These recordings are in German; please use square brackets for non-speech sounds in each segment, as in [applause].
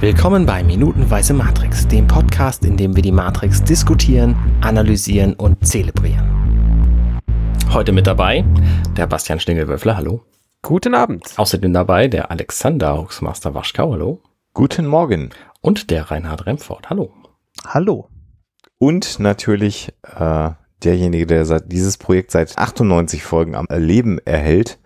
Willkommen bei Minutenweise Matrix, dem Podcast, in dem wir die Matrix diskutieren, analysieren und zelebrieren. Heute mit dabei der Bastian Stingelwürfler, hallo. Guten Abend. Außerdem dabei der Alexander Huxmaster Waschkau, hallo. Guten Morgen. Und der Reinhard Remford, hallo. Hallo. Und natürlich äh, derjenige, der seit, dieses Projekt seit 98 Folgen am Leben erhält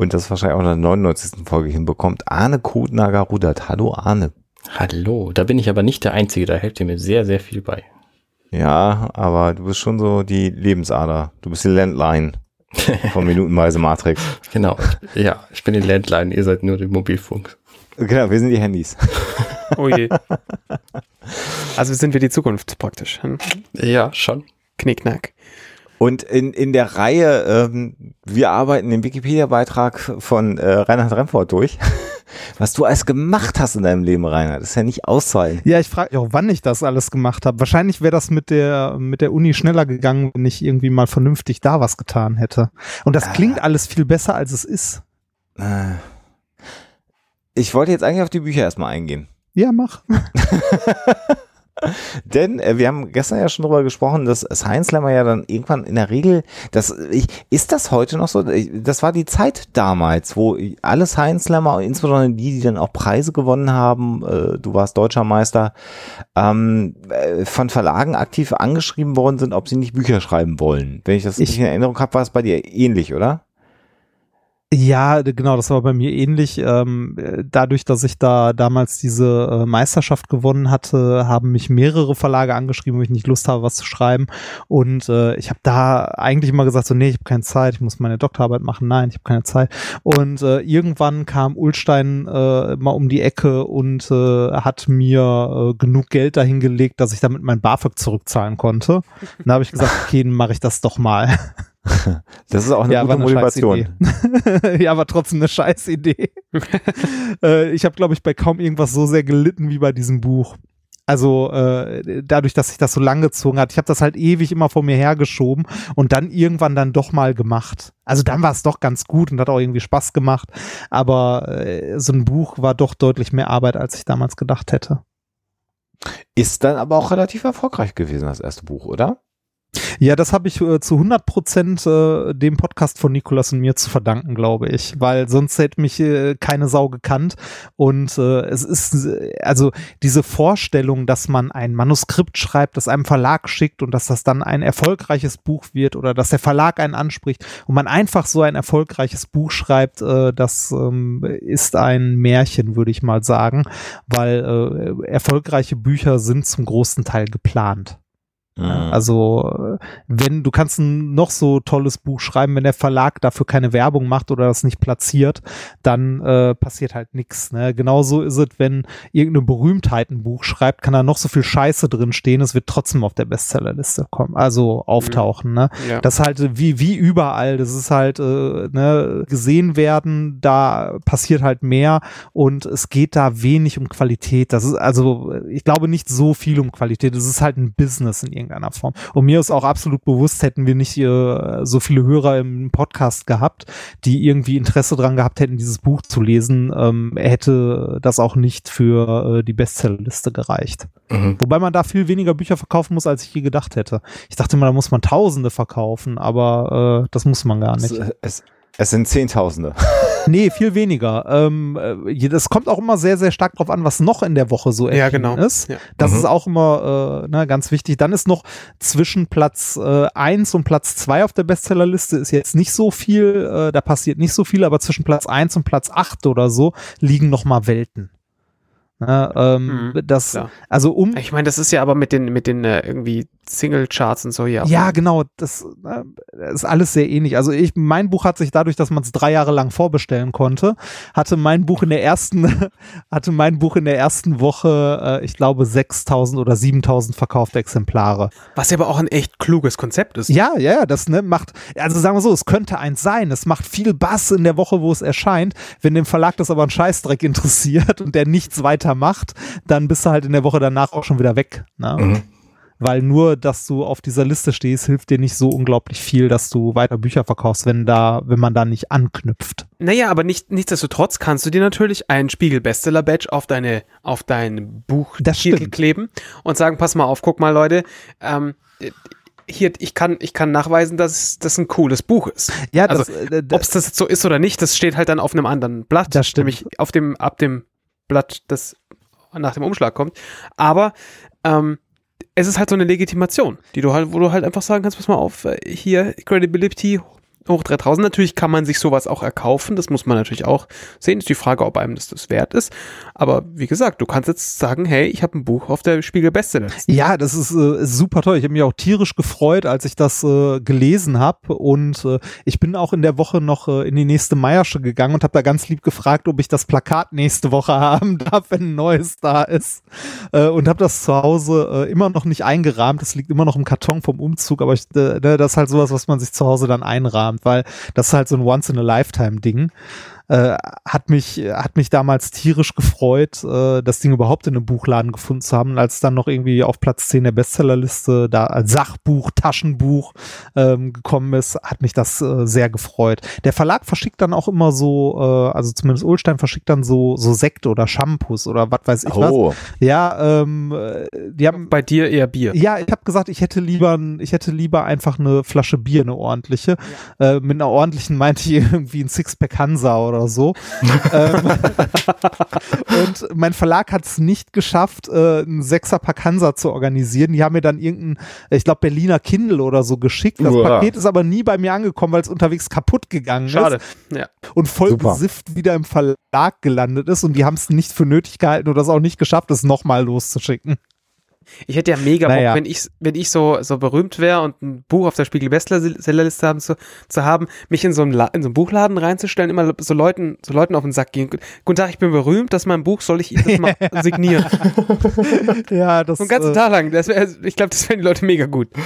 und das wahrscheinlich auch in der 99. Folge hinbekommt, Arne Kutnager rudert. Hallo Arne. Hallo, da bin ich aber nicht der Einzige, da helft ihr mir sehr, sehr viel bei. Ja, aber du bist schon so die Lebensader. Du bist die Landline von [laughs] Minutenweise Matrix. Genau, ja, ich bin die Landline, ihr seid nur die Mobilfunk. Genau, wir sind die Handys. Oh je. Also sind wir die Zukunft praktisch. Hm? Ja, schon. Knickknack. Und in, in der Reihe, ähm, wir arbeiten den Wikipedia-Beitrag von äh, Reinhard Remford durch. Was du alles gemacht hast in deinem Leben, Reinhard, das ist ja nicht auszuhalten. Ja, ich frage mich auch, wann ich das alles gemacht habe. Wahrscheinlich wäre das mit der, mit der Uni schneller gegangen, wenn ich irgendwie mal vernünftig da was getan hätte. Und das klingt alles viel besser, als es ist. Äh, Ich wollte jetzt eigentlich auf die Bücher erstmal eingehen. Ja, mach. [laughs] [laughs] Denn äh, wir haben gestern ja schon drüber gesprochen, dass Science Slammer ja dann irgendwann in der Regel, das ich, ist das heute noch so? Ich, das war die Zeit damals, wo alle Science Slammer, insbesondere die, die dann auch Preise gewonnen haben, äh, du warst deutscher Meister, ähm, äh, von Verlagen aktiv angeschrieben worden sind, ob sie nicht Bücher schreiben wollen. Wenn ich das Ich- in Erinnerung habe, war es bei dir ähnlich, oder? Ja, genau, das war bei mir ähnlich. Ähm, äh, dadurch, dass ich da damals diese äh, Meisterschaft gewonnen hatte, haben mich mehrere Verlage angeschrieben, wo ich nicht Lust habe, was zu schreiben. Und äh, ich habe da eigentlich immer gesagt, so, nee, ich habe keine Zeit, ich muss meine Doktorarbeit machen, nein, ich habe keine Zeit. Und äh, irgendwann kam Ulstein äh, mal um die Ecke und äh, hat mir genug Geld dahingelegt, dass ich damit mein BAföG zurückzahlen konnte. [laughs] Und da habe ich gesagt, okay, dann mache ich das doch mal. [laughs] Das ist auch eine Ja, gute eine Motivation. [laughs] Ja, war trotzdem eine Scheißidee. [laughs] äh, ich habe, glaube ich, bei kaum irgendwas so sehr gelitten wie bei diesem Buch. Also äh, dadurch, dass sich das so lang gezogen hat, ich habe das halt ewig immer vor mir hergeschoben und dann irgendwann dann doch mal gemacht. Also dann war es doch ganz gut und hat auch irgendwie Spaß gemacht, aber äh, so ein Buch war doch deutlich mehr Arbeit, als ich damals gedacht hätte. Ist dann aber auch relativ erfolgreich gewesen, das erste Buch, oder? Ja, das habe ich äh, zu 100 Prozent äh, dem Podcast von Nikolas und mir zu verdanken, glaube ich, weil sonst hätte mich äh, keine Sau gekannt. Und äh, es ist äh, also diese Vorstellung, dass man ein Manuskript schreibt, das einem Verlag schickt und dass das dann ein erfolgreiches Buch wird oder dass der Verlag einen anspricht und man einfach so ein erfolgreiches Buch schreibt, äh, das ähm, ist ein Märchen, würde ich mal sagen, weil äh, erfolgreiche Bücher sind zum großen Teil geplant. Also, äh, wenn du kannst ein noch so tolles Buch schreiben, wenn der Verlag dafür keine Werbung macht oder das nicht platziert, dann äh, passiert halt nichts. Ne? Genauso ist es, wenn irgendeine Berühmtheit ein Buch schreibt, kann da noch so viel Scheiße drin stehen, es wird trotzdem auf der Bestsellerliste kommen, also auftauchen. Ne? Ja. Das halt wie, wie überall. Das ist halt äh, ne, gesehen werden, da passiert halt mehr und es geht da wenig um Qualität. Das ist also, ich glaube nicht so viel um Qualität. Es ist halt ein Business in irgendeiner Form. Und mir ist auch absolut bewusst, hätten wir nicht äh, so viele Hörer im Podcast gehabt, die irgendwie Interesse dran gehabt hätten, dieses Buch zu lesen, ähm, hätte das auch nicht für äh, die Bestsellerliste gereicht. Mhm. Wobei man da viel weniger Bücher verkaufen muss, als ich je gedacht hätte. Ich dachte immer, da muss man Tausende verkaufen, aber äh, das muss man gar nicht. Es, es, es sind Zehntausende. Nee, viel weniger. Ähm, äh, das kommt auch immer sehr, sehr stark drauf an, was noch in der Woche so Ja, erschienen genau. ist. Ja. Das Mhm. ist auch immer äh, ne, ganz wichtig. Dann ist noch zwischen Platz äh, 1 und Platz 2 auf der Bestsellerliste ist jetzt nicht so viel, äh, da passiert nicht so viel, aber zwischen Platz 1 und Platz 8 oder so liegen noch mal Welten. Ne, ähm, Mhm, das, klar. also um Ich meine, das ist ja aber mit den, mit den äh, irgendwie Single-Charts und so, ja. Ja, genau, das äh, ist alles sehr ähnlich. Also ich, mein Buch hat sich dadurch, dass man es drei Jahre lang vorbestellen konnte, hatte mein Buch in der ersten, [laughs] hatte mein Buch in der ersten Woche, äh, ich glaube, 6000 oder 7000 verkaufte Exemplare. Was ja aber auch ein echt kluges Konzept ist. Ja, ja, ja, das ne, macht, also sagen wir so, es könnte eins sein. Es macht viel Bass in der Woche, wo es erscheint. Wenn dem Verlag das aber ein Scheißdreck [laughs] interessiert und der nichts weiter macht, dann bist du halt in der Woche danach auch schon wieder weg. Ne? Mhm. Weil nur, dass du auf dieser Liste stehst, hilft dir nicht so unglaublich viel, dass du weiter Bücher verkaufst, wenn da, wenn man da nicht anknüpft. Naja, aber nicht, nichtsdestotrotz kannst du dir natürlich einen Spiegel-Bestseller-Badge auf deine, auf dein Buch Das stimmt. kleben und sagen, pass mal auf, guck mal, Leute, ähm, hier, ich kann, ich kann nachweisen, dass das ein cooles Buch ist. Ja, Also, äh, Ob es das jetzt so ist oder nicht, das steht halt dann auf einem anderen Blatt. Das stimmt. Nämlich auf dem, ab dem Blatt, das nach dem Umschlag kommt. Aber ähm, es ist halt so eine Legitimation, die du halt, wo du halt einfach sagen kannst, pass mal auf, äh, hier Credibility hoch 3000. Natürlich kann man sich sowas auch erkaufen, das muss man natürlich auch sehen. Ist die Frage, ob einem das das wert ist. Aber wie gesagt, du kannst jetzt sagen, hey, ich habe ein Buch auf der Spiegel Bestseller. Ja, das ist äh, super toll. Ich habe mich auch tierisch gefreut, als ich das äh, gelesen habe. Und äh, ich bin auch in der Woche noch äh, in die nächste Meiersche gegangen und habe da ganz lieb gefragt, ob ich das Plakat nächste Woche [laughs] haben darf, wenn ein neues da ist. Äh, und habe das zu Hause äh, immer noch nicht eingerahmt. Das liegt immer noch im Karton vom Umzug, aber ich, ne, das ist halt sowas, was man sich zu Hause dann einrahmt, weil das ist halt so ein Once-in-a-Lifetime-Ding äh, hat mich hat mich damals tierisch gefreut, äh, das Ding überhaupt in einem Buchladen gefunden zu haben. Und als es dann noch irgendwie auf Platz 10 der Bestsellerliste da als Sachbuch, Taschenbuch ähm, gekommen ist, hat mich das äh, sehr gefreut. Der Verlag verschickt dann auch immer so, äh, also zumindest Ulstein verschickt dann so so Sekte oder Shampoos oder was weiß ich was. Oh, Ja, ähm, äh, die haben Bei dir eher Bier. ja, ich habe gesagt, ich hätte lieber, ein- ich hätte lieber einfach eine Flasche Bier, eine ordentliche. Äh, mit einer ordentlichen meinte ich [laughs] irgendwie ein Sixpack Hansa oder so. [laughs] ähm, und mein Verlag hat es nicht geschafft, äh, einen Sechserpack Hansa zu organisieren. Die haben mir dann irgendein, ich glaube Berliner Kindle oder so geschickt. Das Uah. Paket ist aber nie bei mir angekommen, weil es unterwegs kaputt gegangen Schade. ist Ja. und voll Super. besifft wieder im Verlag gelandet ist und die haben es nicht für nötig gehalten oder es auch nicht geschafft, es nochmal loszuschicken. Ich hätte ja mega Bock, Naja. wenn ich, wenn ich so, so berühmt wäre und ein Buch auf der Spiegel Bestsellerliste haben, zu, zu haben, mich in so, einen La in so einen Buchladen reinzustellen, immer so Leuten, so Leuten auf den Sack gehen. Guten Tag, ich bin berühmt, das ist mein Buch, soll ich das mal [laughs] signieren? [laughs] Ja, das So einen ganzen äh, Tag lang. Das wär, ich glaube, das fänden die Leute mega gut. [laughs]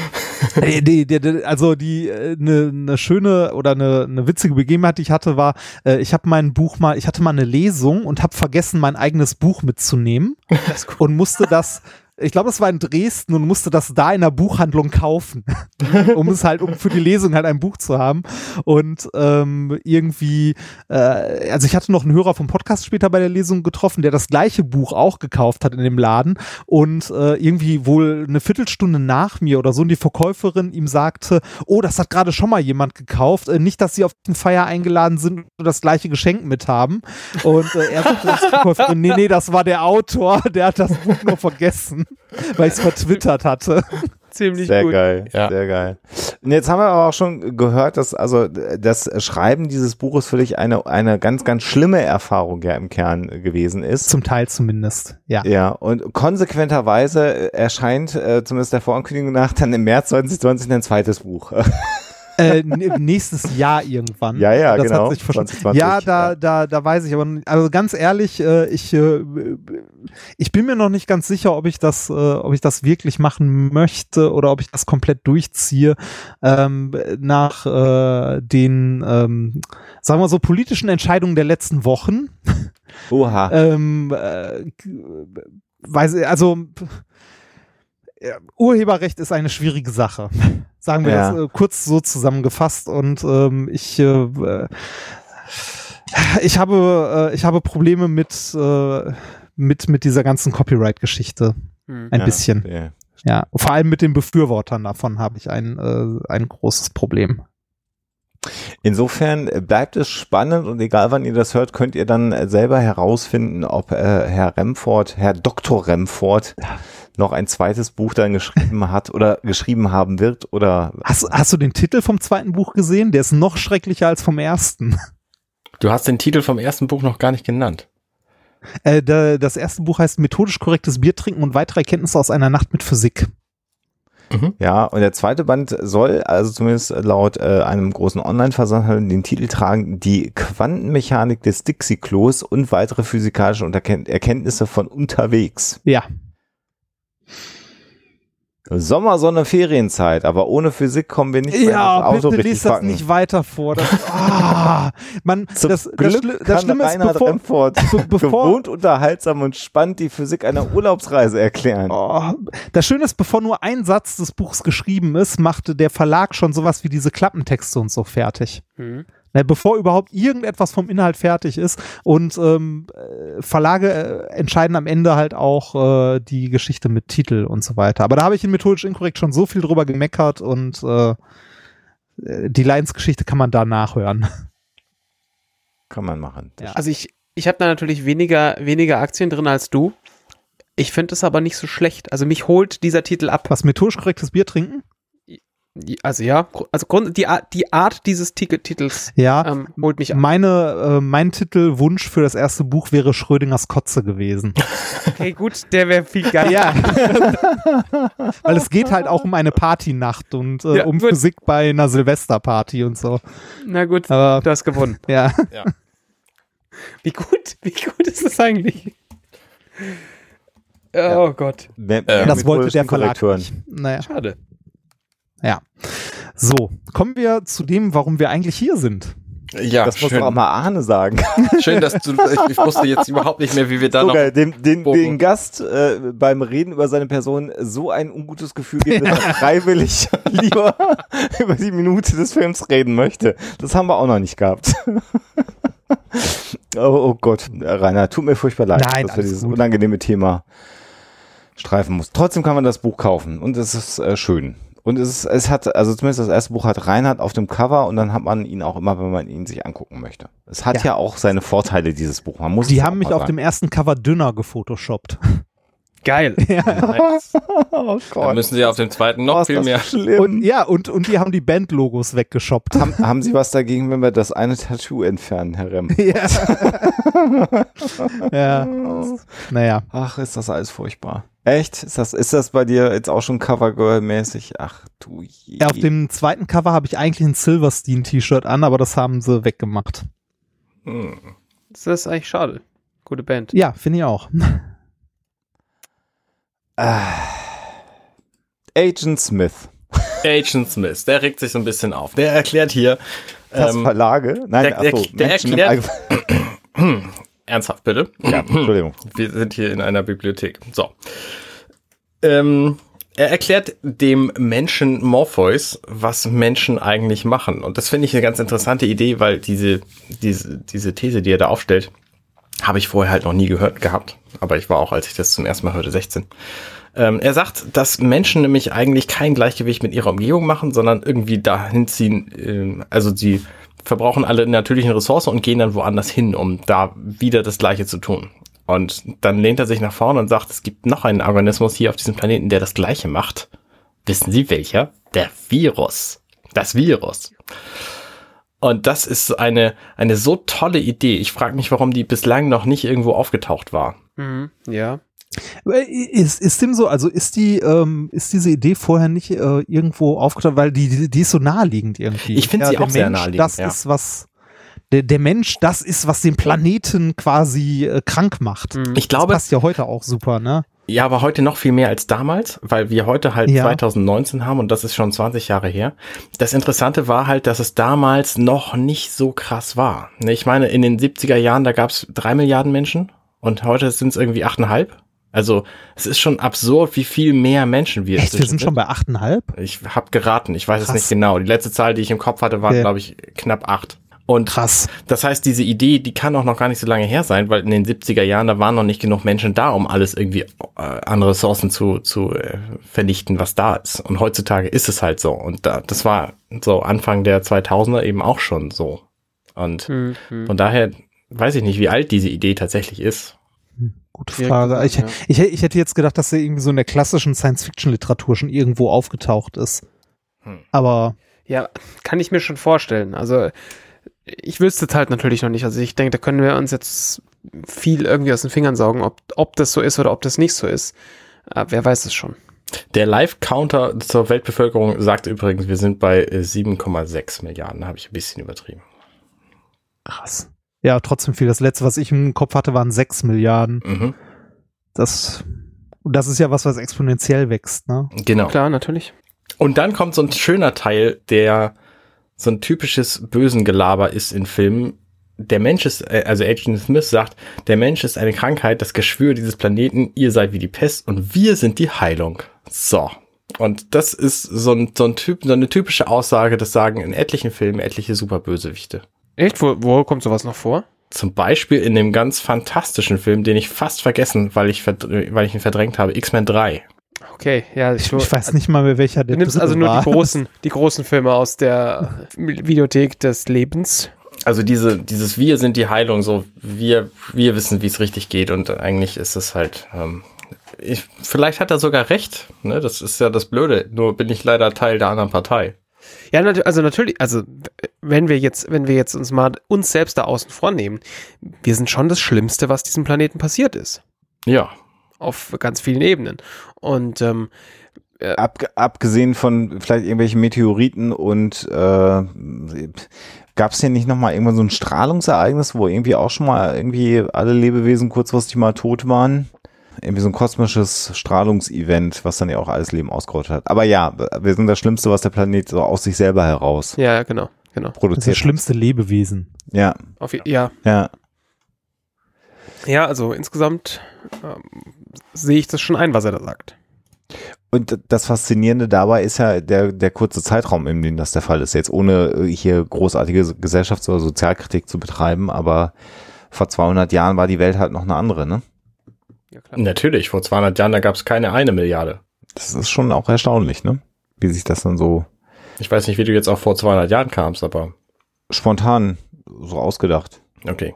Nee, die, die, also die eine ne schöne oder eine ne witzige Begebenheit, die ich hatte, war, äh, ich habe mein Buch mal, ich hatte mal eine Lesung und habe vergessen, mein eigenes Buch mitzunehmen und musste das ich glaube, es war in Dresden und musste das da in der Buchhandlung kaufen, [laughs] um es halt, um für die Lesung halt ein Buch zu haben. Und ähm, irgendwie, äh, also ich hatte noch einen Hörer vom Podcast später bei der Lesung getroffen, der das gleiche Buch auch gekauft hat in dem Laden und äh, irgendwie wohl eine Viertelstunde nach mir oder so und die Verkäuferin ihm sagte, oh, das hat gerade schon mal jemand gekauft, äh, nicht, dass sie auf den Feier eingeladen sind und das gleiche Geschenk mit haben. Und äh, er sagte nee, nee, das war der Autor, [laughs] der hat das Buch nur vergessen, [laughs] weil ich es vertwittert hatte. [laughs] Ziemlich sehr gut. geil, Ja. sehr geil. Und jetzt haben wir aber auch schon gehört, dass also das Schreiben dieses Buches für dich eine, eine ganz, ganz schlimme Erfahrung ja im Kern gewesen ist. Zum Teil zumindest, ja. Ja, und konsequenterweise erscheint, äh, zumindest der Vorankündigung nach, dann im März 2020 ein zweites Buch. Äh, nächstes Jahr irgendwann. Ja, ja, das genau. Hat sich verschoben. 2020, ja, da, ja. da, da weiß ich, aber also ganz ehrlich, äh, ich, äh, ich bin mir noch nicht ganz sicher, ob ich das, äh, ob ich das wirklich machen möchte oder ob ich das komplett durchziehe ähm, nach äh, den, ähm, sagen wir so, politischen Entscheidungen der letzten Wochen. Oha. ähm, äh, weiß, also Urheberrecht ist eine schwierige Sache. [laughs] Sagen wir Ja. das äh, kurz so zusammengefasst und ähm, ich äh, äh, ich habe äh, ich habe Probleme mit äh, mit mit dieser ganzen Copyright-Geschichte Hm. ein Ja, bisschen. ja. Ja, vor allem mit den Befürwortern davon habe ich ein äh, ein großes Problem. Insofern bleibt es spannend und egal wann ihr das hört, könnt ihr dann äh, selber herausfinden, ob äh, Herr Remford, Herr Dr. Remford noch ein zweites Buch dann geschrieben [laughs] hat oder geschrieben haben wird oder Hast, hast du den Titel vom zweiten Buch gesehen? Der ist noch schrecklicher als vom ersten. Du hast den Titel vom ersten Buch noch gar nicht genannt. Äh, da, das erste Buch heißt Methodisch korrektes Biertrinken und weitere Erkenntnisse aus einer Nacht mit Physik. Ja, und der zweite Band soll, also zumindest laut äh, einem großen Online-Versandhandel, den Titel tragen, die Quantenmechanik des Dixie-Klos und weitere physikalische Unterken Erkenntnisse von unterwegs. Ja. Sommersonne, Ferienzeit, aber ohne Physik kommen wir nicht mehr Ja, das Auto bitte richtig liest das nicht weiter vor. Das, [laughs] ah, man, Zum das, das, Glück Schli- das kann Schlimme ist, Reinhard bevor, [laughs] be- [laughs] bevor gewohnt unterhaltsam und spannend die Physik einer Urlaubsreise erklären. Oh, das Schöne ist, bevor nur ein Satz des Buchs geschrieben ist, machte der Verlag schon sowas wie diese Klappentexte und so fertig. Mhm. Ne, bevor überhaupt irgendetwas vom Inhalt fertig ist. Und ähm, äh, Verlage äh, entscheiden am Ende halt auch äh, die Geschichte mit Titel und so weiter. Aber da habe ich in Methodisch Inkorrekt schon so viel drüber gemeckert und äh, äh, die Lions-Geschichte kann man da nachhören. Kann man machen. Ja. Also ich, ich habe da natürlich weniger, weniger Aktien drin als du. Ich finde es aber nicht so schlecht. Also mich holt dieser Titel ab. Was methodisch korrektes Bier trinken? Also ja, also Grund, die, Art, die Art dieses Titels Ja. ähm, holt mich ab. Meine, äh, mein Titelwunsch für das erste Buch wäre Schrödingers Kotze gewesen. Okay, gut, der wäre viel geiler. Ja. [laughs] Weil es geht halt auch um eine Partynacht und äh, Ja, um gut. Physik bei einer Silvesterparty und so. Na gut, Aber du hast gewonnen. ja. Wie gut, wie gut ist das eigentlich? Oh Gott, Ähm, das wollte der Verlag nicht. Naja. schade. Ja. So, kommen wir zu dem, warum wir eigentlich hier sind. Ja, Das muss doch auch mal Arne sagen. [laughs] schön, dass du, ich, wusste jetzt überhaupt nicht mehr, wie wir da So noch geil, dem, den, den Gast äh, beim Reden über seine Person so ein ungutes Gefühl gibt, dass er freiwillig [laughs] lieber über die Minute des Films reden möchte. Das haben wir auch noch nicht gehabt. [laughs] oh, oh Gott, Rainer, tut mir furchtbar leid, Nein, dass wir dieses gut. unangenehme Thema streifen mussten. Trotzdem kann man das Buch kaufen und es ist äh, schön. Und es, ist, es hat, also zumindest das erste Buch hat Reinhard auf dem Cover und dann hat man ihn auch immer, wenn man ihn sich angucken möchte. Es hat ja, Ja. auch seine Vorteile, dieses Buch. Man muss Die haben mich auf dem ersten Cover dünner gefotoshoppt. Geil. [laughs] Nice. Oh Dann müssen sie auf dem zweiten noch Oh, viel mehr. Schlimm. Und ja, und, und die haben die Bandlogos weggeshoppt. haben, haben Sie was dagegen, wenn wir das eine Tattoo entfernen, Herr Rem? [laughs] ja. ja. [laughs] Naja. Ach, ist das alles furchtbar. Echt? Ist das, ist das bei dir jetzt auch schon Covergirl-mäßig? Ach du je. Ja, auf dem zweiten Cover habe ich eigentlich ein Silverstein-T-Shirt an, aber das haben sie weggemacht. Hm. Das ist eigentlich schade. Gute Band. Ja, finde ich auch. [laughs] Agent Smith. Agent Smith, der regt sich so ein bisschen auf. Der erklärt hier, Das ähm, Verlage? Nein, der- der- achso, der erklärt-. [clears throat] [clears throat] ernsthaft bitte. Ja, [clears throat] Entschuldigung. Wir sind hier in einer Bibliothek. So. Ähm, er erklärt dem Menschen Morpheus, was Menschen eigentlich machen. Und das finde ich eine ganz interessante Idee, weil diese, diese, diese These, die er da aufstellt, habe ich vorher halt noch nie gehört gehabt. Aber ich war auch, als ich das zum ersten Mal hörte, 16. Ähm, er sagt, dass Menschen nämlich eigentlich kein Gleichgewicht mit ihrer Umgebung machen, sondern irgendwie dahin ziehen, ähm, also sie verbrauchen alle natürlichen Ressourcen und gehen dann woanders hin, um da wieder das Gleiche zu tun. Und dann lehnt er sich nach vorne und sagt, es gibt noch einen Organismus hier auf diesem Planeten, der das Gleiche macht. Wissen Sie welcher? Der Virus. Das Virus. Und das ist eine, eine so tolle Idee. Ich frage mich, warum die bislang noch nicht irgendwo aufgetaucht war. Mhm. Ja. Äh, Ist, ist dem so, also ist die, ähm, ist diese Idee vorher nicht äh, irgendwo aufgetaucht, weil die, die, die ist so naheliegend irgendwie. Ich finde sie der auch sehr Mensch, naheliegend, Das ja. ist was, der, der Mensch, das ist, was den Planeten quasi äh, krank macht. Mhm. Ich Das glaube, passt ja heute auch super, ne? Ja, aber heute noch viel mehr als damals, weil wir heute halt Ja. 2019 haben und das ist schon 20 Jahre her. Das Interessante war halt, dass es damals noch nicht so krass war. Ich meine, in den 70er Jahren, da gab es drei Milliarden Menschen und heute sind es irgendwie achteinhalb. Also es ist schon absurd, wie viel mehr Menschen wir Echt, wir sind schon bei achteinhalb? Ich habe geraten, ich weiß es Krass. nicht genau. Die letzte Zahl, die ich im Kopf hatte, war, Okay. glaube ich, knapp acht. Und Krass. das heißt, diese Idee, die kann auch noch gar nicht so lange her sein, weil in den 70er Jahren, da waren noch nicht genug Menschen da, um alles irgendwie äh, an Ressourcen zu, zu äh, vernichten, was da ist. Und heutzutage ist es halt so. Und da, das war so Anfang der 2000er eben auch schon so. Und Mhm. von daher weiß ich nicht, wie alt diese Idee tatsächlich ist. Gute Frage. sagen, Ich, ich, ich hätte jetzt gedacht, dass sie irgendwie so in der klassischen Science-Fiction-Literatur schon irgendwo aufgetaucht ist. Hm. Aber Ja, kann ich mir schon vorstellen. Also ich wüsste es halt natürlich noch nicht. Also ich denke, da können wir uns jetzt viel irgendwie aus den Fingern saugen, ob, ob das so ist oder ob das nicht so ist. Äh, wer weiß es schon. Der Live-Counter zur Weltbevölkerung sagt übrigens, wir sind bei äh, 7,6 Milliarden. Da habe ich ein bisschen übertrieben. krass. Ja, trotzdem viel. Das letzte, was ich im Kopf hatte, waren sechs Milliarden. Mhm. Das das ist ja was, was exponentiell wächst, ne? Genau. Klar, natürlich. Und dann kommt so ein schöner Teil, der so ein typisches bösen Gelaber ist in Filmen. Der Mensch ist, äh, also Agent Smith sagt, der Mensch ist eine Krankheit, das Geschwür dieses Planeten, ihr seid wie die Pest und wir sind die Heilung. So. Und das ist so ein, so ein Typ, so eine typische Aussage, das sagen in etlichen Filmen etliche Superbösewichte. Echt? Wo, wo kommt sowas noch vor? Zum Beispiel in dem ganz fantastischen Film, den ich fast vergessen, weil ich, verdr- weil ich ihn verdrängt habe, X-Men 3. Okay, ja, ich, Ich weiß nicht mal mehr, welcher der Du nimmst also nur war. die großen, die großen Filme aus der [laughs] Videothek des Lebens. Also diese, dieses Wir sind die Heilung, so wir, wir wissen, wie es richtig geht und eigentlich ist es halt, ähm, ich, vielleicht hat er sogar recht, ne? Das ist ja das Blöde. Nur bin ich leider Teil der anderen Partei. Ja, nat also natürlich, also wenn wir jetzt, wenn wir jetzt uns mal uns selbst da außen vor nehmen, wir sind schon das Schlimmste, was diesem Planeten passiert ist. Ja. Auf ganz vielen Ebenen. Und ähm, Ab, abgesehen von vielleicht irgendwelchen Meteoriten und äh, gab es hier nicht nochmal irgendwann so ein Strahlungsereignis, wo irgendwie auch schon mal irgendwie alle Lebewesen kurzfristig mal tot waren? Irgendwie so ein kosmisches Strahlungsevent, was dann ja auch alles Leben ausgerottet hat. Aber ja, wir sind das Schlimmste, was der Planet so aus sich selber heraus ja, genau, genau. Das ist das produziert. schlimmste Lebewesen. Ja, Auf, ja, ja. ja, also insgesamt ähm, sehe ich das schon ein, was er da sagt. Und das Faszinierende dabei ist ja der, der kurze Zeitraum, in dem das der Fall ist. Jetzt ohne äh, hier großartige Gesellschafts- oder Sozialkritik zu betreiben, aber vor 200 Jahren war die Welt halt noch eine andere, ne? Ja, klar. Natürlich, vor 200 Jahren, da gab es keine eine Milliarde. Das ist schon auch erstaunlich, ne? Wie sich das dann so Ich weiß nicht, wie du jetzt auch vor 200 Jahren kamst, aber spontan so ausgedacht. okay.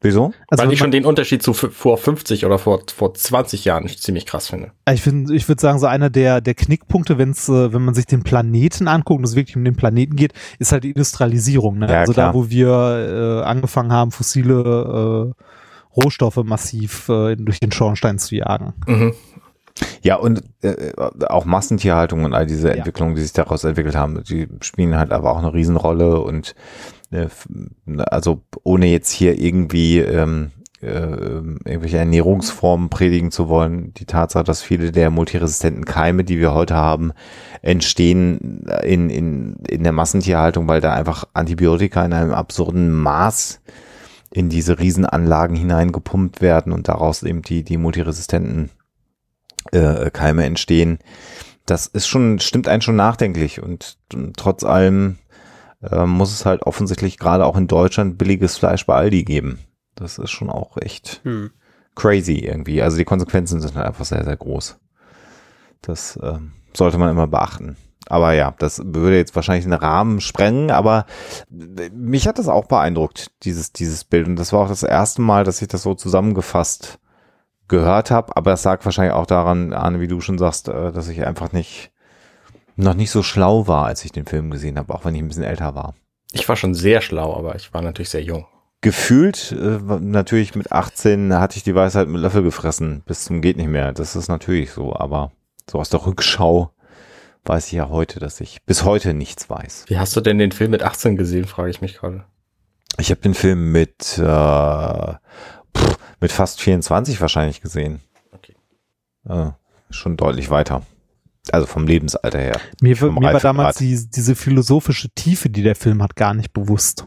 Wieso? Also Weil ich schon den Unterschied zu vor 50 oder vor, vor 20 Jahren ziemlich krass finde. Ich finde, ich würde sagen, so einer der, der Knickpunkte, wenn's, äh, wenn man sich den Planeten anguckt und es wirklich um den Planeten geht, ist halt die Industrialisierung. Ne? Ja, also klar. da, wo wir äh, angefangen haben, fossile äh, Rohstoffe massiv äh, durch den Schornstein zu jagen. Mhm. Ja, und äh, auch Massentierhaltung und all diese Ja. Entwicklungen, die sich daraus entwickelt haben, die spielen halt aber auch eine Riesenrolle und äh, also ohne jetzt hier irgendwie ähm, äh, irgendwelche Ernährungsformen predigen zu wollen, die Tatsache, dass viele der multiresistenten Keime, die wir heute haben, entstehen in, in, in der Massentierhaltung, weil da einfach Antibiotika in einem absurden Maß in diese Riesenanlagen hineingepumpt werden und daraus eben die, die multiresistenten äh, Keime entstehen. Das ist schon, stimmt einen schon nachdenklich und, und trotz allem äh, muss es halt offensichtlich gerade auch in Deutschland billiges Fleisch bei Aldi geben. Das ist schon auch echt Hm. crazy irgendwie. Also die Konsequenzen sind halt einfach sehr, sehr groß. Das ähm, sollte man immer beachten. Aber ja, das würde jetzt wahrscheinlich den Rahmen sprengen, aber mich hat das auch beeindruckt, dieses, dieses Bild. Und das war auch das erste Mal, dass ich das so zusammengefasst gehört habe. Aber das lag wahrscheinlich auch daran, Arne, wie du schon sagst, äh, dass ich einfach nicht, noch nicht so schlau war, als ich den Film gesehen habe, auch wenn ich ein bisschen älter war. Ich war schon sehr schlau, aber ich war natürlich sehr jung. Gefühlt, äh, natürlich mit 18 hatte ich die Weisheit mit Löffel gefressen, bis zum geht nicht mehr. Das ist natürlich so, aber so aus der Rückschau weiß ich ja heute, dass ich bis heute nichts weiß. Wie hast du denn den Film mit 18 gesehen, frage ich mich gerade. Ich habe den Film mit, äh, pff, mit fast 24 wahrscheinlich gesehen. Okay. Äh, schon deutlich weiter. Also vom Lebensalter her. Mir, mir war damals die, diese philosophische Tiefe, die der Film hat, gar nicht bewusst.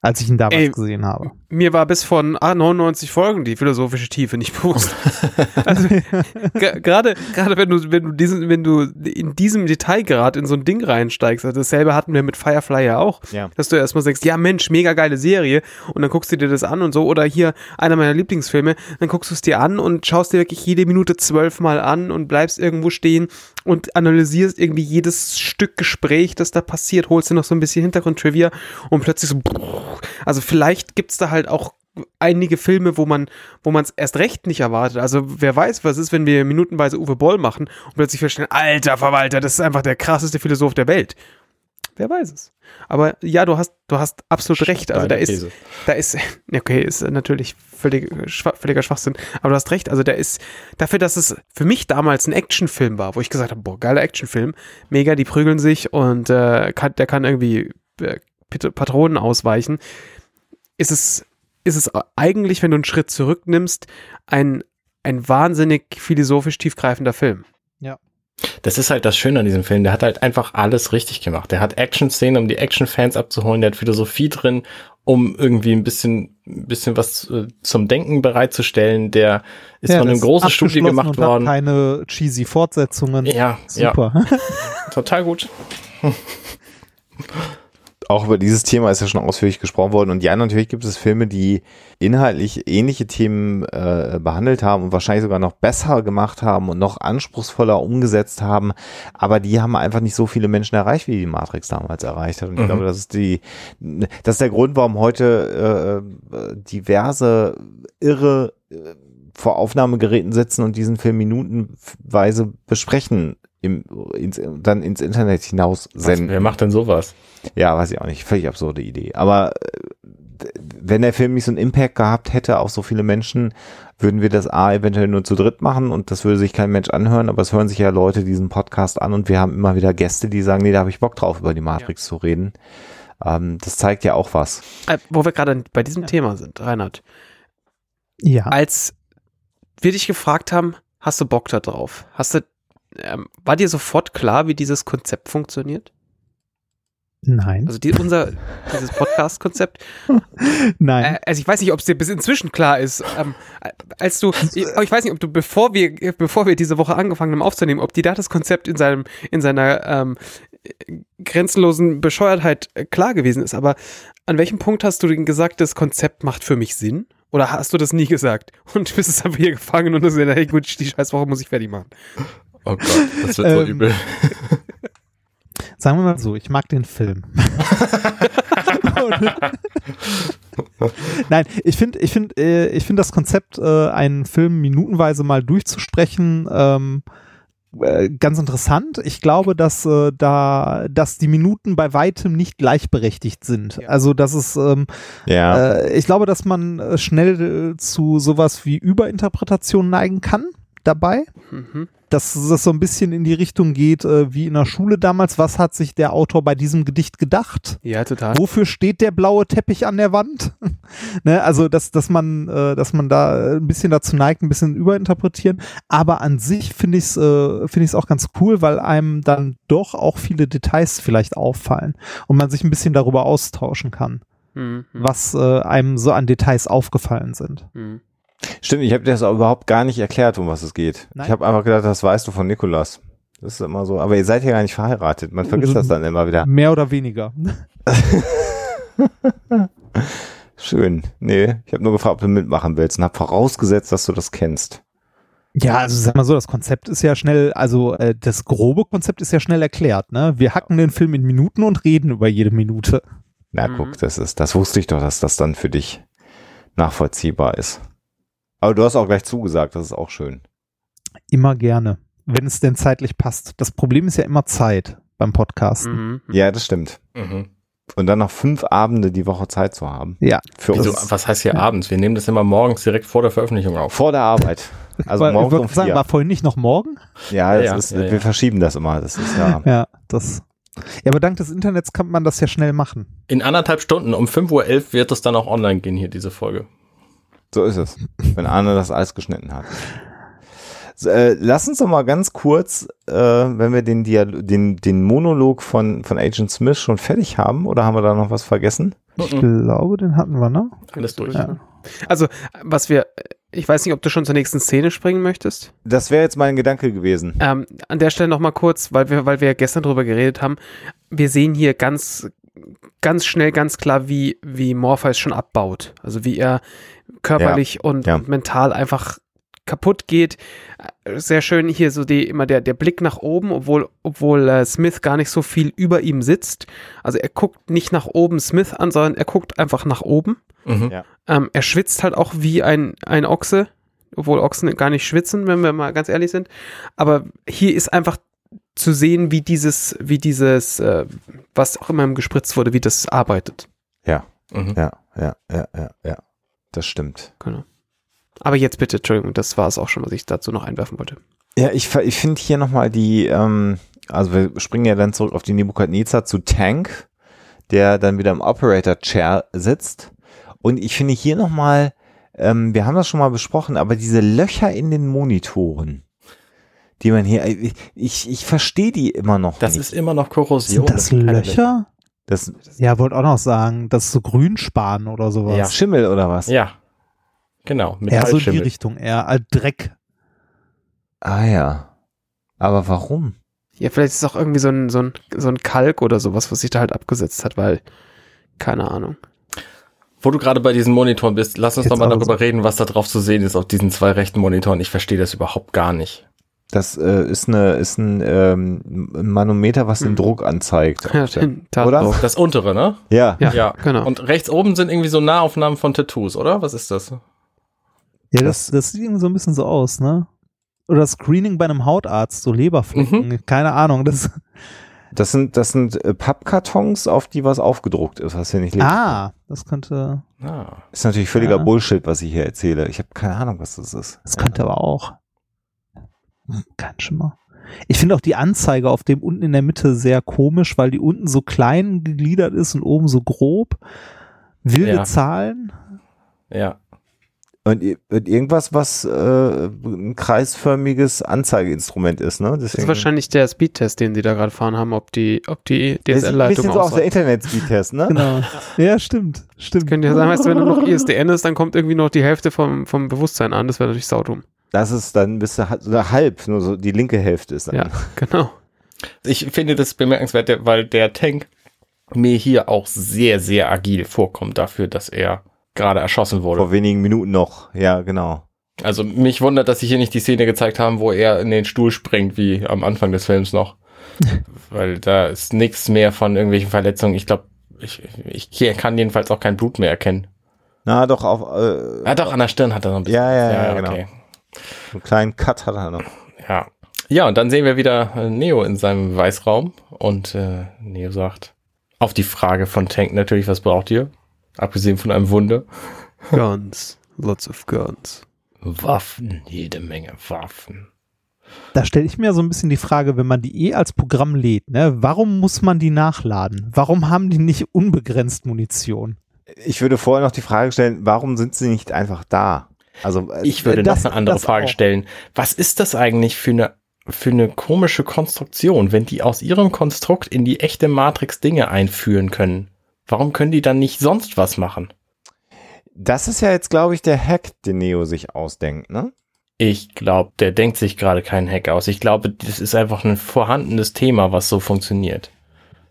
Als ich ihn damals Ey. gesehen habe. Mir war bis von ah, 99 Folgen die philosophische Tiefe nicht bewusst. [laughs] also ge- gerade gerade wenn du wenn du diesen wenn du in diesem Detailgrad in so ein Ding reinsteigst, also dasselbe hatten wir mit Firefly ja auch, Ja. dass du erstmal sagst, ja Mensch, mega geile Serie und dann guckst du dir das an und so oder hier einer meiner Lieblingsfilme, dann guckst du es dir an und schaust dir wirklich jede Minute zwölfmal an und bleibst irgendwo stehen und analysierst irgendwie jedes Stück Gespräch, das da passiert, holst dir noch so ein bisschen Hintergrund-Trivia und plötzlich so, also vielleicht gibt's da halt auch einige Filme, wo man, wo man es erst recht nicht erwartet. Also wer weiß, was ist, wenn wir minutenweise Uwe Boll machen und plötzlich feststellen, alter Verwalter, das ist einfach der krasseste Philosoph der Welt. Wer weiß es. Aber ja, du hast, du hast absolut recht. Also da ist, da ist, [laughs] okay, ist natürlich völlig, völliger Schwachsinn, aber du hast recht, also der ist, dafür, dass es für mich damals ein Actionfilm war, wo ich gesagt habe, boah, geiler Actionfilm, mega, die prügeln sich und äh, kann, der kann irgendwie äh, Patronen ausweichen, ist es, ist es eigentlich, wenn du einen Schritt zurücknimmst, ein ein wahnsinnig philosophisch tiefgreifender Film. Das ist halt das Schöne an diesem Film. Der hat halt einfach alles richtig gemacht. Der hat Action-Szenen, um die Action-Fans abzuholen. Der hat Philosophie drin, um irgendwie ein bisschen, ein bisschen was äh, zum Denken bereitzustellen. Der ist Ja, von einem großen Studio gemacht und hat worden. Keine cheesy Fortsetzungen. Ja, ja, Super. [laughs] [laughs] total gut. [laughs] Auch über dieses Thema ist ja schon ausführlich gesprochen worden. Und ja, natürlich gibt es Filme, die inhaltlich ähnliche Themen äh, behandelt haben und wahrscheinlich sogar noch besser gemacht haben und noch anspruchsvoller umgesetzt haben. Aber die haben einfach nicht so viele Menschen erreicht, wie die Matrix damals erreicht hat. Und ich Mhm. glaube, das ist die, das ist der Grund, warum heute äh, diverse irre äh, vor Aufnahmegeräten sitzen und diesen Film minutenweise besprechen, im, ins, dann ins Internet hinaus Was, senden. wer macht denn sowas? Ja, weiß ich auch nicht. Völlig absurde Idee. Aber äh, wenn der Film nicht so einen Impact gehabt hätte auf so viele Menschen, würden wir das A eventuell nur zu dritt machen und das würde sich kein Mensch anhören, aber es hören sich ja Leute diesen Podcast an und wir haben immer wieder Gäste, die sagen, nee, da habe ich Bock drauf, über die Matrix zu reden. Ähm, das zeigt ja auch was. Äh, wo wir gerade bei diesem Thema sind, Reinhard. Ja. Als wir dich gefragt haben, hast du Bock da drauf? Hast du, ähm, war dir sofort klar, wie dieses Konzept funktioniert? Nein. Also die, unser, [laughs] dieses Podcast-Konzept. Nein. Äh, also ich weiß nicht, ob es dir bis inzwischen klar ist. Ähm, äh, als du, ich, ich weiß nicht, ob du bevor wir, bevor wir diese Woche angefangen haben aufzunehmen, ob dir da das Konzept in seinem, in seiner ähm, grenzenlosen Bescheuertheit äh, klar gewesen ist. Aber an welchem Punkt hast du denn gesagt, das Konzept macht für mich Sinn? Oder hast du das nie gesagt? Und bist es einfach hier gefangen und hast gesagt, hey gut, die Scheißwoche muss ich fertig machen. Oh Gott, das wird so Ähm, übel. [laughs] Sagen wir mal so, ich mag den Film. [laughs] Nein, ich finde, ich finde, äh, ich finde das Konzept, äh, einen Film minutenweise mal durchzusprechen, ähm, äh, ganz interessant. Ich glaube, dass äh, da, dass die Minuten bei weitem nicht gleichberechtigt sind. Ja. Also, dass es, ähm, Ja. äh, ich glaube, dass man äh, schnell äh, zu sowas wie Überinterpretation neigen kann dabei Mhm. Dass das so ein bisschen in die Richtung geht, äh, wie in der Schule damals. Was hat sich der Autor bei diesem Gedicht gedacht? Ja, total. Wofür steht der blaue Teppich an der Wand? [laughs] ne, also, dass, dass man, äh, dass man da ein bisschen dazu neigt, ein bisschen überinterpretieren. Aber an sich finde ich es äh, es auch ganz cool, weil einem dann doch auch viele Details vielleicht auffallen und man sich ein bisschen darüber austauschen kann, Mhm. was äh, einem so an Details aufgefallen sind. Mhm. Stimmt, ich habe dir das auch überhaupt gar nicht erklärt, um was es geht. Nein. Ich habe einfach gedacht, das weißt du von Nikolas. Das ist immer so. Aber ihr seid ja gar nicht verheiratet. Man vergisst das dann immer wieder. [laughs] Mehr oder weniger. [laughs] Schön. Nee, ich habe nur gefragt, ob du mitmachen willst und habe vorausgesetzt, dass du das kennst. Ja, also sag mal so, das Konzept ist ja schnell, also äh, das grobe Konzept ist ja schnell erklärt, ne? Wir hacken den Film in Minuten und reden über jede Minute. Na Mhm. guck, das ist, das wusste ich doch, dass das dann für dich nachvollziehbar ist. Aber du hast auch gleich zugesagt, das ist auch schön. Immer gerne, wenn es denn zeitlich passt. Das Problem ist ja immer Zeit beim Podcasten. Mhm. Ja, das stimmt. Mhm. Und dann noch fünf Abende die Woche Zeit zu haben. Ja. Für Wieso, uns. was heißt hier abends? Wir nehmen das immer morgens direkt vor der Veröffentlichung auf. Vor der Arbeit. Also Weil, ich um sagen, vier. war vorhin nicht noch morgen? Ja, Ja, ist, ja, wir ja. verschieben das immer. Das ist ja. Ja, das. Ja, aber dank des Internets kann man das ja schnell machen. In anderthalb Stunden, um 5.11 Uhr wird es dann auch online gehen, hier diese Folge. So ist es. Wenn Arne das alles geschnitten hat. So, äh, lass uns doch mal ganz kurz, äh, wenn wir den, Dialo den, den Monolog von, von Agent Smith schon fertig haben, oder haben wir da noch was vergessen? Ich glaube, den hatten wir, ne? Alles durch. Ja. Also, was wir, ich weiß nicht, ob du schon zur nächsten Szene springen möchtest. Das wäre jetzt mein Gedanke gewesen. Ähm, an der Stelle nochmal kurz, weil wir, weil wir ja gestern drüber geredet haben. Wir sehen hier ganz, ganz schnell, ganz klar, wie, wie Morpheus schon abbaut. Also wie er körperlich und, ja. und mental einfach kaputt geht. Äh, Sehr schön hier so die, immer der, der Blick nach oben, obwohl, obwohl äh, Smith gar nicht so viel über ihm sitzt. Also er guckt nicht nach oben Smith an, sondern er guckt einfach nach oben. Mhm. Ja. Ähm, er schwitzt halt auch wie ein, ein Ochse, obwohl Ochsen gar nicht schwitzen, wenn wir mal ganz ehrlich sind. Aber hier ist einfach zu sehen, wie dieses, wie dieses, äh, was auch immer im gespritzt wurde, wie das arbeitet. Mhm. Ja, ja, ja, ja, ja. Das stimmt. Genau. Aber jetzt bitte, Entschuldigung, das war es auch schon, was ich dazu noch einwerfen wollte. Ja, ich, ich finde hier nochmal die, ähm, also wir springen ja dann zurück auf die Nebukadnezar zu Tank, der dann wieder im Operator Chair sitzt. Und ich finde hier nochmal ähm, wir haben das schon mal besprochen, aber diese Löcher in den Monitoren, die man hier, ich, ich, ich verstehe die immer noch Das nicht. ist immer noch Korrosion. Sind das keine Löcher? Das Ja, wollte auch noch sagen, das ist so Grünspan oder sowas. Ja. Schimmel oder was? Ja. Genau. Eher so in die. Richtung, eher als Dreck. Ah ja. Aber warum? Ja, vielleicht ist es auch irgendwie so ein, so, ein, so ein Kalk oder sowas, was sich da halt abgesetzt hat, weil, keine Ahnung. Wo du gerade bei diesen Monitoren bist, lass uns doch mal darüber reden, was da drauf zu sehen ist auf diesen zwei rechten Monitoren. Ich verstehe das überhaupt gar nicht. Das äh, ist eine ist ein ähm, ein Manometer, was den Hm. Druck anzeigt. Ja, den Oder? Das untere, ne? Ja. Ja, genau. Und rechts oben sind irgendwie so Nahaufnahmen von Tattoos, oder? Was ist das? Ja, das, das sieht irgendwie so ein bisschen so aus, ne? Oder Screening bei einem Hautarzt, so Leberflecken, keine Ahnung. Das, Das sind das sind äh, Pappkartons, auf die was aufgedruckt ist, was hier nicht lebt. ah, das könnte, Ah. Ist natürlich völliger Ja. Bullshit, was ich hier erzähle. Ich habe keine Ahnung, was das ist. das könnte aber auch. Hm, Kein Schimmer. Ich finde auch die Anzeige auf dem unten in der Mitte sehr komisch, weil die unten so klein gegliedert ist und oben so grob. Wilde Ja. Zahlen. Ja. Und, und irgendwas, was äh, ein kreisförmiges Anzeigeinstrument ist, ne? Das ist wahrscheinlich der Speedtest, den sie da gerade fahren haben, ob die, ob die Das ist ein DSL-Leitung bisschen so auf der. Internet-Speed-Test, ne? Genau. ja, stimmt. Stimmt. Könnte ja sein, weißt du, wenn du noch ISDN ist, dann kommt irgendwie noch die Hälfte vom, vom Bewusstsein an. Das wäre natürlich saudumm. Das ist dann halt- oder halb, nur so die linke Hälfte ist dann. Ja, [laughs] genau. Ich finde das bemerkenswert, weil der Tank mir hier auch sehr, sehr agil vorkommt dafür, dass er gerade erschossen wurde. Vor wenigen Minuten noch. Ja, genau. Also mich wundert, dass sie hier nicht die Szene gezeigt haben, wo er in den Stuhl springt, wie am Anfang des Films noch. [laughs] Weil da ist nichts mehr von irgendwelchen Verletzungen. Ich glaube, ich, ich kann jedenfalls auch kein Blut mehr erkennen. Na, doch auf äh, Ah, doch, an der Stirn hat er noch ein bisschen. Ja, ja, ja, genau. okay. Einen kleinen Cut hat er noch. Ja. Ja, und dann sehen wir wieder äh, Neo in seinem Weißraum und äh, Neo sagt auf die Frage von Tank natürlich, was braucht ihr? Abgesehen von einem Wunder. Guns. Lots of guns. Waffen, jede Menge Waffen. Da stelle ich mir so ein bisschen die Frage, wenn man die eh als Programm lädt, ne, warum muss man die nachladen? Warum haben die nicht unbegrenzt Munition? Ich würde vorher noch die Frage stellen, warum sind sie nicht einfach da? Also äh, Ich würde das- noch eine andere Frage auch. stellen. Was ist das eigentlich für eine, für eine komische Konstruktion, wenn die aus ihrem Konstrukt in die echte Matrix Dinge einführen können? Warum können die dann nicht sonst was machen? das ist ja jetzt, glaube ich, der Hack, den Neo sich ausdenkt, ne? Ich glaube, der denkt sich gerade keinen Hack aus. Ich glaube, das ist einfach ein vorhandenes Thema, was so funktioniert.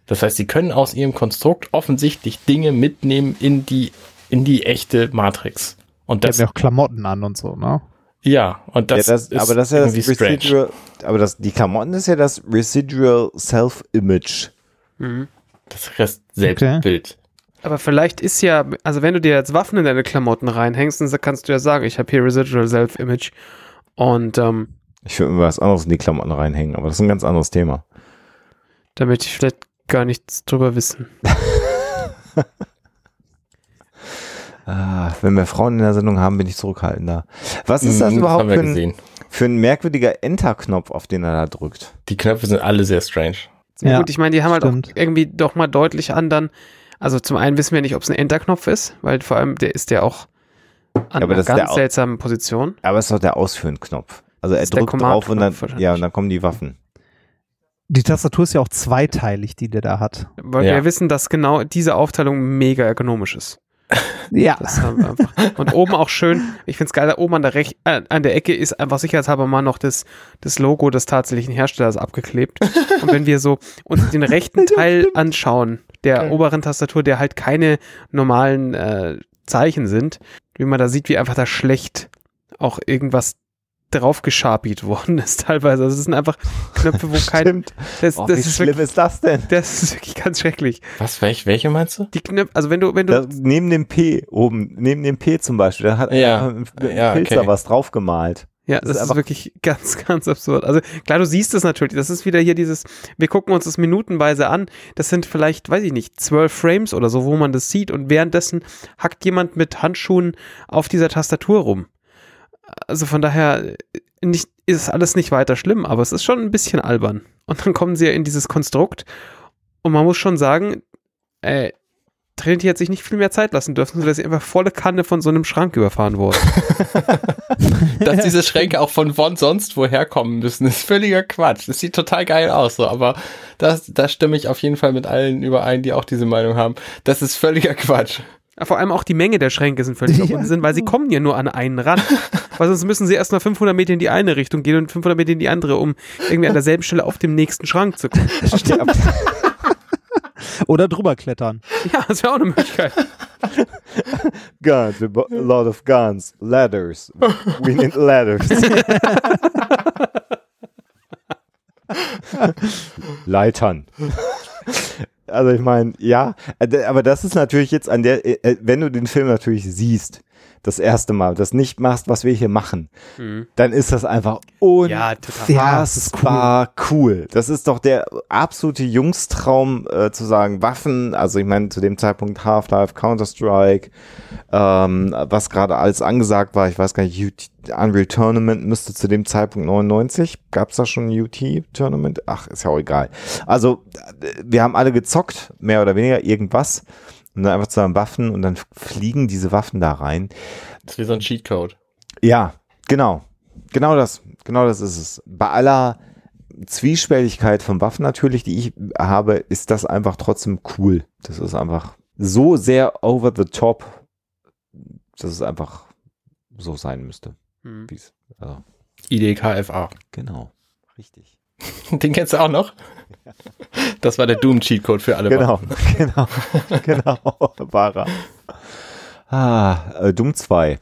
Das heißt, sie können aus ihrem Konstrukt offensichtlich Dinge mitnehmen in die, in die echte Matrix. Und Die das, haben ja auch Klamotten an und so, ne? ja, und das, ja, das ist aber das ist ja das strange. Residual, aber das, die Klamotten ist ja das Residual Self-Image. Mhm. Das Rest Selbstbild. Aber vielleicht ist ja, also wenn du dir jetzt Waffen in deine Klamotten reinhängst, dann kannst du ja sagen, ich habe hier Residual Self-Image. Und ähm, Ich würde mir was anderes in die Klamotten reinhängen, aber das ist ein ganz anderes Thema. da möchte ich vielleicht gar nichts drüber wissen. [laughs] Ah, wenn wir Frauen in der Sendung haben, bin ich zurückhaltender. Was ist das Mhm, überhaupt für ein, für ein merkwürdiger Enter-Knopf, auf den er da drückt? Die Knöpfe sind alle sehr strange. Ja, gut, ich meine, die haben halt stimmt. auch irgendwie doch mal deutlich anderen. Also zum einen wissen wir nicht, ob es ein Enter-Knopf ist, weil vor allem der ist ja auch an aber einer das ist der ganz seltsamen Position. Aber es ist doch der Ausführen-Knopf. Also er drückt drauf und dann, ja, und dann kommen die Waffen. Die Tastatur ist ja auch zweiteilig, die der da hat. Weil Ja. wir wissen, dass genau diese Aufteilung mega ergonomisch ist. Ja. Und oben auch schön, ich finde es geil, da oben an der, Rech äh, an der Ecke ist einfach sicherheitshalber mal noch das, das Logo des tatsächlichen Herstellers abgeklebt. Und wenn wir so uns den rechten [laughs] Teil anschauen, der Ja. oberen Tastatur, der halt keine normalen äh, Zeichen sind, wie man da sieht, wie einfach da schlecht auch irgendwas draufgeschapiert worden ist teilweise. Also es sind einfach Knöpfe, wo kein... Stimmt. Das, Oh, das, wie ist schlimm wirklich, ist das denn? das ist wirklich ganz schrecklich. Was, welche, welche meinst du? Die Knöpfe, also wenn du, wenn du Da, neben dem P oben, neben dem P zum Beispiel, da hat Ja. ein Ja, Pilzer okay. was draufgemalt. Ja, Das das, ist ist, einfach- wirklich ganz, [laughs] ganz absurd. Also klar, du siehst es natürlich. Das ist wieder hier dieses, wir gucken uns das minutenweise an. Das sind vielleicht, weiß ich nicht, zwölf Frames oder so, wo man das sieht. Und währenddessen hackt jemand mit Handschuhen auf dieser Tastatur rum. Also von daher nicht, ist alles nicht weiter schlimm, aber es ist schon ein bisschen albern. Und dann kommen sie ja in dieses Konstrukt. Und man muss schon sagen, äh, Trinity hat sich nicht viel mehr Zeit lassen dürfen, so dass sie einfach volle Kanne von so einem Schrank überfahren wurde. [laughs] Dass diese Schränke auch von von sonst woher kommen müssen, ist völliger Quatsch. Das sieht total geil aus, so, aber das, da stimme ich auf jeden Fall mit allen überein, die auch diese Meinung haben. Das ist völliger Quatsch. Vor allem auch die Menge der Schränke sind völlig [laughs] Ja, Unsinn, weil sie kommen ja nur an einen ran. [laughs] weil sonst müssen sie erst mal 500 Meter in die eine Richtung gehen und 500 Meter in die andere, um irgendwie an derselben Stelle auf dem nächsten Schrank zu kommen. [laughs] [laughs] [laughs] Oder drüber klettern. Ja, das wäre auch eine Möglichkeit. Guns, a lot of guns, ladders. We need ladders. Leitern. Also ich meine, ja, äh, aber das ist natürlich jetzt an der, äh, äh, wenn du den Film natürlich siehst, das erste Mal, das nicht machst, was wir hier machen, Mhm. dann ist das einfach total. Ja, das ist unfassbar cool. Das ist doch der absolute Jungstraum äh, zu sagen, Waffen, also ich meine zu dem Zeitpunkt Half-Life, Counter-Strike, ähm, was gerade alles angesagt war, ich weiß gar nicht, UT, Unreal Tournament müsste zu dem Zeitpunkt 99, gab es da schon ein UT-Tournament? Ach, ist ja auch egal. Also äh, wir haben alle gezockt, mehr oder weniger, irgendwas. Und dann einfach zu sagen Waffen und dann fliegen diese Waffen da rein. Das ist wie so ein Cheatcode. Ja, genau. Genau das. Genau das ist es. Bei aller Zwiespältigkeit von Waffen natürlich, die ich habe, ist das einfach trotzdem cool. Das ist einfach so sehr over the top, dass es einfach so sein müsste. Wie es- Also, IDKFA. genau. Richtig. [laughs] Den kennst du auch noch? [laughs] Das war der Doom-Cheatcode für alle. Genau, [laughs] genau, genau. Wahrer. Ah, äh, Doom 2.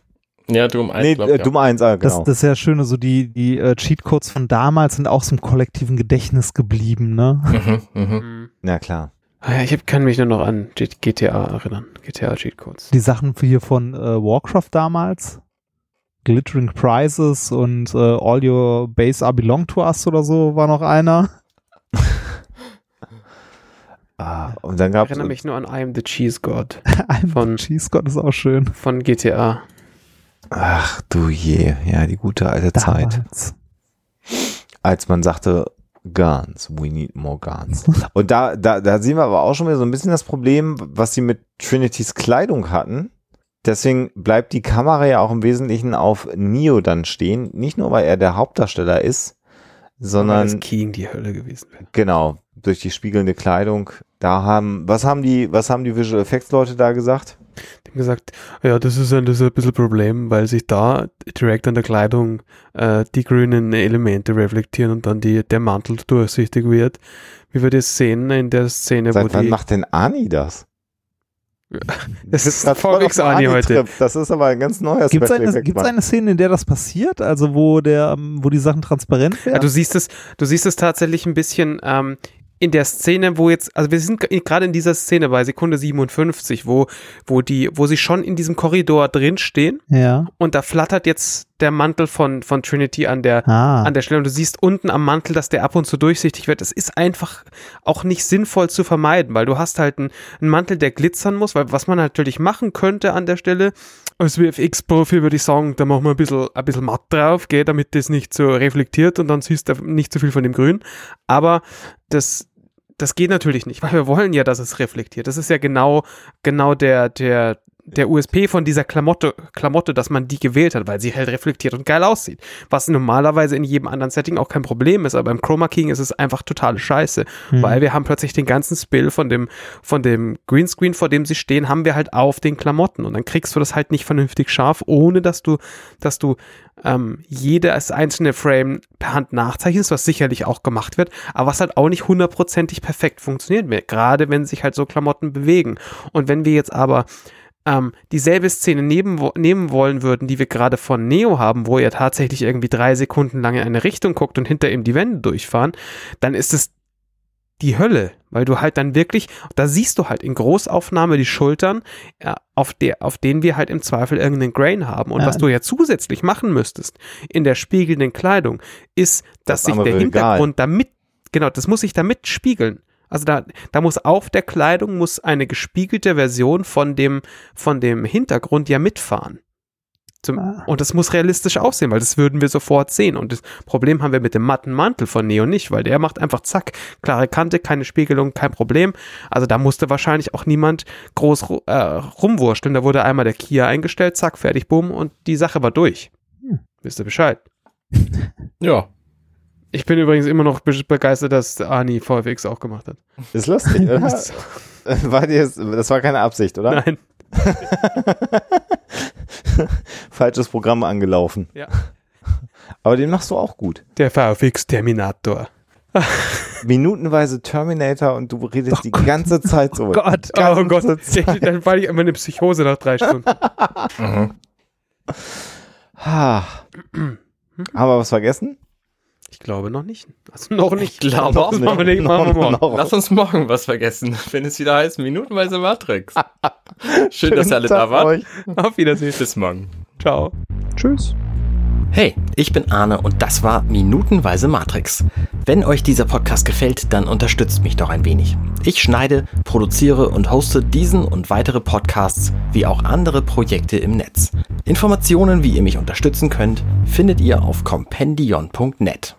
Ja, Doom 1, Nee, glaub, äh, ja. Doom 1, ah, Das, genau. das ist ja schön, so die, die äh, Cheatcodes von damals sind auch so im kollektiven Gedächtnis geblieben, ne? Mhm, mhm. Mhm. Na klar. Ah ja, ich hab, kann mich nur noch an GTA erinnern. GTA Cheatcodes. Die Sachen hier von äh, Warcraft damals. Glittering Prizes und äh, All Your Base Are Belong to Us oder so war noch einer. Ah, und dann gab Ich erinnere mich nur an I am the Cheese God [laughs] Ein Von- Cheese God ist auch schön. von GTA. Ach du je, ja, die gute alte Zeit. Damals. Als man sagte, Guns, we need more guns. [laughs] Und da, da, da sehen wir aber auch schon wieder so ein bisschen das Problem, was sie mit Trinitys Kleidung hatten. Deswegen bleibt die Kamera ja auch im Wesentlichen auf Neo dann stehen. Nicht nur, weil er der Hauptdarsteller ist, Weil sondern das King die Hölle gewesen wäre. genau, durch die spiegelnde Kleidung. Da haben, was haben die, was haben die Visual Effects Leute da gesagt? Die haben gesagt, ja, das ist ein, das ist ein bisschen Problem, weil sich da direkt an der Kleidung äh, die grünen Elemente reflektieren und dann die, der Mantel durchsichtig wird. Wie wir das sehen in der Szene, wo Seit wann die. macht denn Ani das? [laughs] Das ist VX dem Ani heute. Das ist aber ein ganz neuer Gibt es eine, gibt's eine Szene, in der das passiert? Also wo der, ähm, wo die Sachen transparent Ja, werden? du siehst es, du siehst es tatsächlich ein bisschen ähm, in der Szene, wo jetzt, also wir sind gerade in dieser Szene bei Sekunde 57, wo, wo die, wo sie schon in diesem Korridor drinstehen ja. und da flattert jetzt der Mantel von, von Trinity an der, Ah. an der Stelle und du siehst unten am Mantel, dass der ab und zu durchsichtig wird. Das ist einfach auch nicht sinnvoll zu vermeiden, weil du hast halt einen, einen Mantel, der glitzern muss, weil was man natürlich machen könnte an der Stelle, als VFX-Profi würde ich sagen, da machen wir ein bisschen, ein bisschen matt drauf, gell, damit das nicht so reflektiert und dann siehst du nicht so viel von dem Grün. Aber das, das geht natürlich nicht, weil wir wollen ja, dass es reflektiert. Das ist ja genau, genau der, der, der USP von dieser Klamotte, Klamotte, dass man die gewählt hat, weil sie halt reflektiert und geil aussieht. Was normalerweise in jedem anderen Setting auch kein Problem ist, aber beim Chroma King ist es einfach totale Scheiße, Hm. weil wir haben plötzlich den ganzen Spill von dem, von dem Greenscreen, vor dem sie stehen, haben wir halt auf den Klamotten und dann kriegst du das halt nicht vernünftig scharf, ohne dass du, dass du ähm, jedes einzelne Frame per Hand nachzeichnest, was sicherlich auch gemacht wird, aber was halt auch nicht hundertprozentig perfekt funktioniert gerade wenn sich halt so Klamotten bewegen. Und wenn wir jetzt aber ähm, dieselbe Szene neben, wo- nehmen wollen würden, die wir gerade von Neo haben, wo er tatsächlich irgendwie drei Sekunden lang in eine Richtung guckt und hinter ihm die Wände durchfahren, dann ist es die Hölle, weil du halt dann wirklich, da siehst du halt in Großaufnahme die Schultern, ja, auf, der, auf denen wir halt im Zweifel irgendeinen Grain haben. Und Ja. was du ja zusätzlich machen müsstest in der spiegelnden Kleidung, ist, dass Das sich der Hintergrund damit, genau, das muss sich damit spiegeln. Also da, da muss auf der Kleidung muss eine gespiegelte Version von dem, von dem Hintergrund ja mitfahren. Zum, Ah. Und das muss realistisch aussehen, weil das würden wir sofort sehen. Und das Problem haben wir mit dem matten Mantel von Neo nicht, weil der macht einfach zack, klare Kante, keine Spiegelung, kein Problem. Also da musste wahrscheinlich auch niemand groß äh, rumwurschteln. Da wurde einmal der Kia eingestellt, zack, fertig, bumm und die Sache war durch. Hm. Wisst ihr Bescheid? Ja. Ich bin übrigens immer noch be begeistert, dass Ani VFX auch gemacht hat. Ist lustig, oder? war dir, das war keine Absicht, oder? Nein. [laughs] Falsches Programm angelaufen. Ja. Aber den machst du auch gut. Der VFX Terminator. Minutenweise Terminator und du redest die ganze Zeit so. Gott. Oh Gott, ich, dann war ich immer eine Psychose nach drei Stunden. Mhm. Ha. [clears throat] Haben wir was vergessen? Ich glaube noch nicht. Also noch nicht. Ich glaube auch das machen wir, nicht, machen wir morgen. Lass uns morgen was vergessen, [laughs] wenn es wieder heißt Minutenweise Matrix. [laughs] Schön, dass ihr alle Schönen da Tag wart. euch. Auf Wiedersehen. Bis morgen. Ciao. Tschüss. Hey, ich bin Arne und das war Minutenweise Matrix. Wenn euch dieser Podcast gefällt, dann unterstützt mich doch ein wenig. Ich schneide, produziere und hoste diesen und weitere Podcasts wie auch andere Projekte im Netz. Informationen, wie ihr mich unterstützen könnt, findet ihr auf compendion.net.